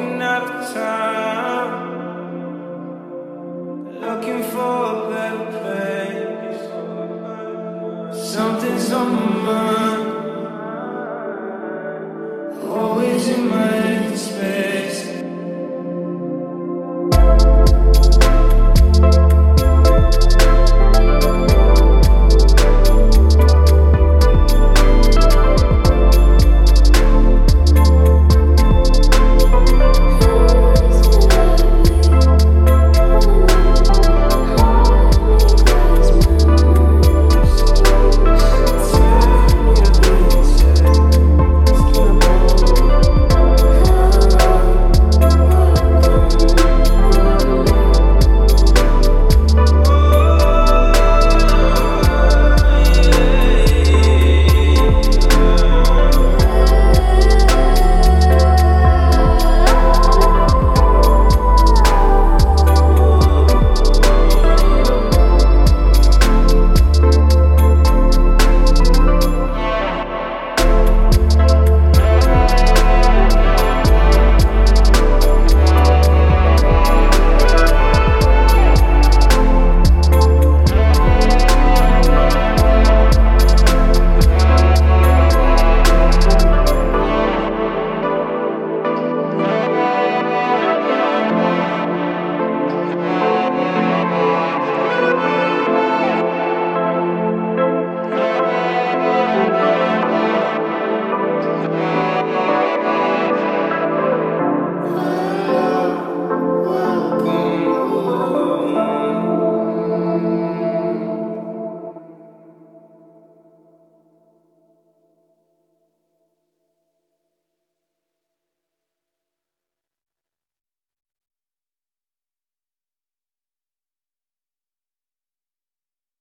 walking out of time, looking for a better place. Something's on my mind, always in my head space.